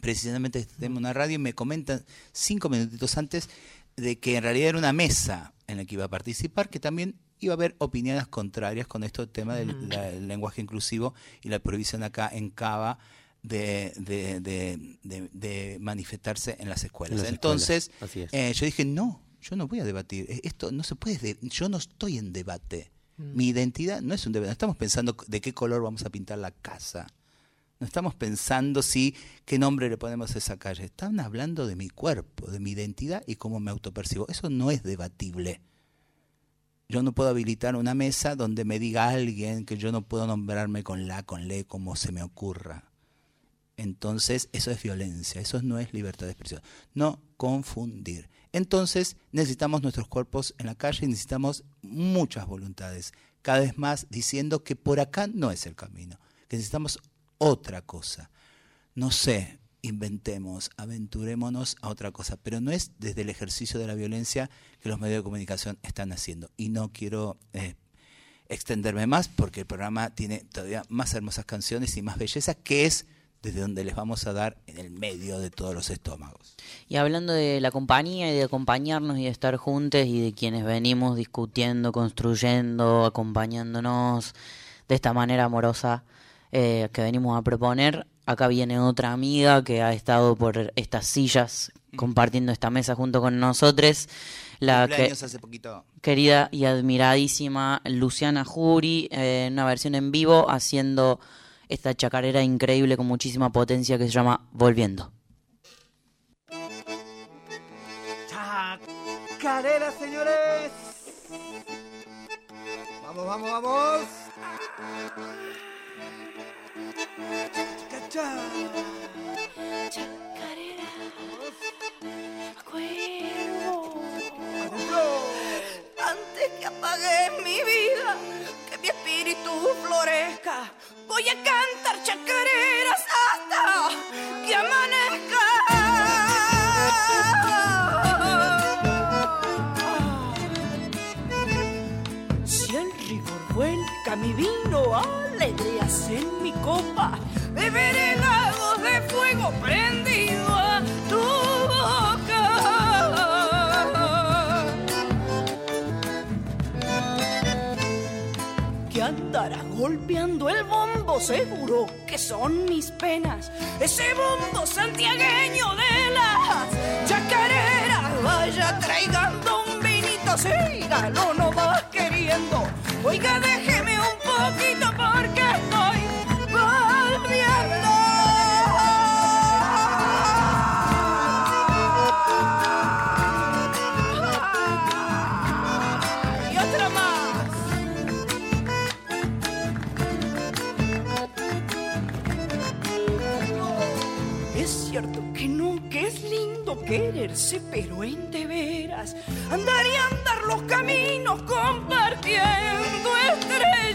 Speaker 2: precisamente de este tema en una radio y me comentan cinco minutitos antes de que en realidad era una mesa en la que iba a participar, que también iba a haber opiniones contrarias con esto tema del, del lenguaje inclusivo y la prohibición acá en Cava de, de, manifestarse en las escuelas. Entonces, eh, yo dije, no, yo no voy a debatir. Eh, esto no se puede, yo no estoy en debate. Mm. Mi identidad no es un debate. No estamos pensando de qué color vamos a pintar la casa. No estamos pensando si qué nombre le ponemos a esa calle. Están hablando de mi cuerpo, de mi identidad y cómo me autopercibo. Eso no es debatible. Yo no puedo habilitar una mesa donde me diga alguien que yo no puedo nombrarme con la, con le, como se me ocurra entonces eso es violencia, eso no es libertad de expresión. No confundir. Entonces necesitamos nuestros cuerpos en la calle y necesitamos muchas voluntades, cada vez más diciendo que por acá no es el camino, que necesitamos otra cosa. No sé, inventemos, aventurémonos a otra cosa, pero no es desde el ejercicio de la violencia que los medios de comunicación están haciendo. Y no quiero eh, extenderme más porque el programa tiene todavía más hermosas canciones y más belleza, que es desde donde les vamos a dar en el medio de todos los estómagos.
Speaker 3: Y hablando de la compañía y de acompañarnos y de estar juntos y de quienes venimos discutiendo, construyendo, acompañándonos de esta manera amorosa eh, que venimos a proponer, acá viene otra amiga que ha estado por estas sillas compartiendo esta mesa junto con nosotros. La que,
Speaker 2: hace poquito.
Speaker 3: querida y admiradísima Luciana Jury, en una versión en vivo haciendo esta chacarera increíble con muchísima potencia que se llama Volviendo.
Speaker 11: Chacarera, señores. Vamos, vamos, vamos.
Speaker 1: Chacarera. Antes que apague mi vida, mi espíritu florezca Voy a cantar chacareras hasta que amanezca.
Speaker 9: Si el rigor vuelca mi vino, alegrías en mi copa,
Speaker 1: beberé lagos de fuego prendido
Speaker 9: seguro que son mis penas. Ese bombo santiagueño de las chacareras, vaya traigando un vinito, sígalo, no va queriendo. Oiga, déjeme un poquito porque estoy
Speaker 8: quererse, pero en de veras andar y andar los caminos compartiendo estrellas.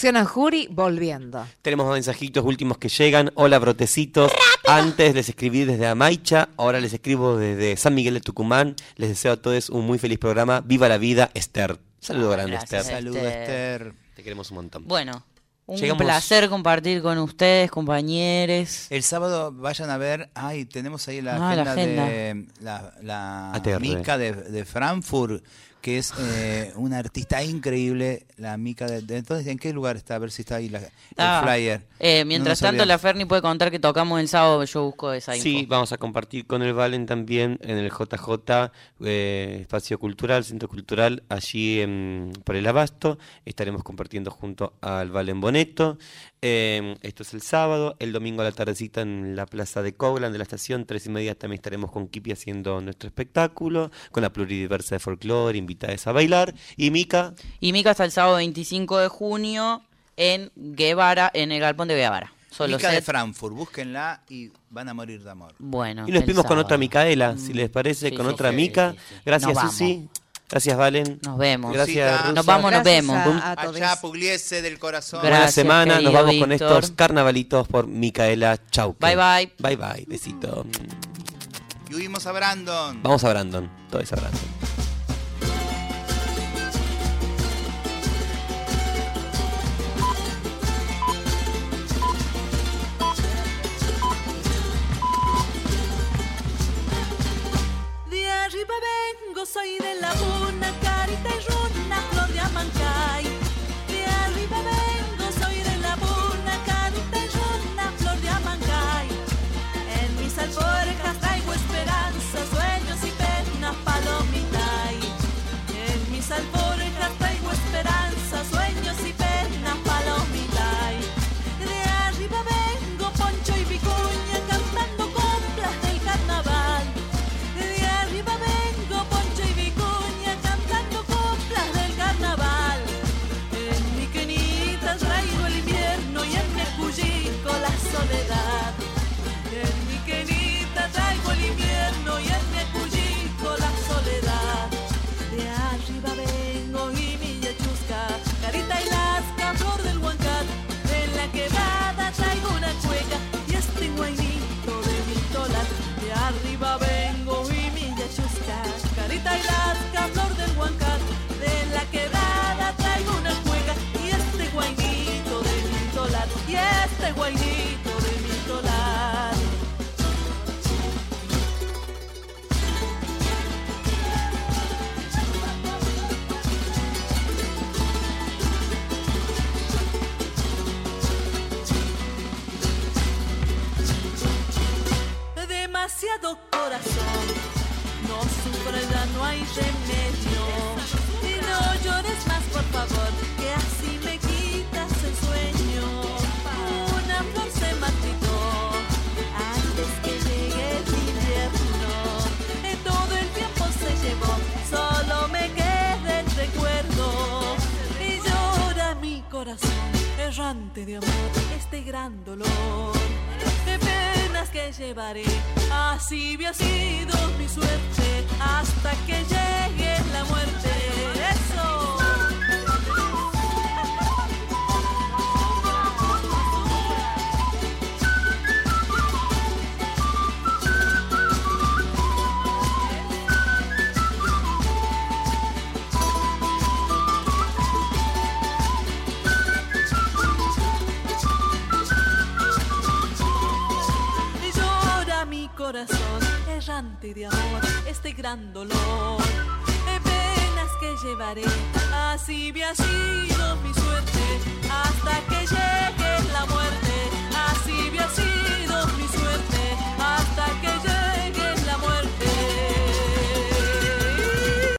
Speaker 5: Luciana Jury volviendo.
Speaker 4: Tenemos mensajitos últimos que llegan. Hola, brotecitos. Antes les escribí desde Amaicha, ahora les escribo desde San Miguel de Tucumán. Les deseo a todos un muy feliz programa. Viva la vida, Esther. Saludo grande,
Speaker 3: gracias,
Speaker 4: Esther.
Speaker 2: Saludos,
Speaker 3: Esther.
Speaker 2: Esther.
Speaker 4: Te queremos un montón.
Speaker 3: Bueno, un
Speaker 4: Llegamos-
Speaker 3: placer compartir con ustedes, compañeros.
Speaker 2: El sábado vayan a ver, ay, tenemos ahí la
Speaker 3: Ah, la
Speaker 2: agenda, de la, la. Mica de, de Frankfurt, que es eh, una artista increíble, la Mica de, de- entonces ¿en qué lugar está? A ver si está ahí la-
Speaker 3: Ah,
Speaker 2: el flyer.
Speaker 3: eh, mientras tanto, la. Ferni puede contar que tocamos el sábado, yo busco esa info.
Speaker 4: Sí, vamos a compartir con el Valen también en el JJ, eh, Espacio Cultural, Centro Cultural, allí en- por el Abasto. Estaremos compartiendo junto al Valen Boneto. Eh, esto es el sábado, el domingo a la tardecita en la plaza de Coglan de la estación, tres y media también estaremos con Kipi haciendo nuestro espectáculo, con la pluridiversa de folclore, invitadas a bailar. Y Mica,
Speaker 3: Y Mica hasta el sábado 25 de junio en Guevara, en el galpón de Guevara. Solo
Speaker 2: Mica de. Frankfurt, búsquenla y van a morir de amor.
Speaker 3: Bueno.
Speaker 4: y nos despedimos con otra Micaela, si les parece,
Speaker 3: Sí,
Speaker 4: con
Speaker 3: sí,
Speaker 4: otra
Speaker 3: sí,
Speaker 4: Mica.
Speaker 3: sí, sí.
Speaker 4: Gracias. Susi. Gracias, Valen.
Speaker 3: Nos vemos.
Speaker 4: Gracias. Rusa.
Speaker 3: Nos vamos, nos
Speaker 5: Gracias
Speaker 3: vemos.
Speaker 5: a- a.
Speaker 2: Allá, Pugliese del corazón.
Speaker 3: Gracias,
Speaker 4: Buena semana, nos vamos con estos carnavalitos por Micaela Chau.
Speaker 3: Bye, bye.
Speaker 4: Bye bye, besito.
Speaker 2: Y huimos a Brandon.
Speaker 4: Vamos a Brandon, todo es a Brandon.
Speaker 12: Soy de la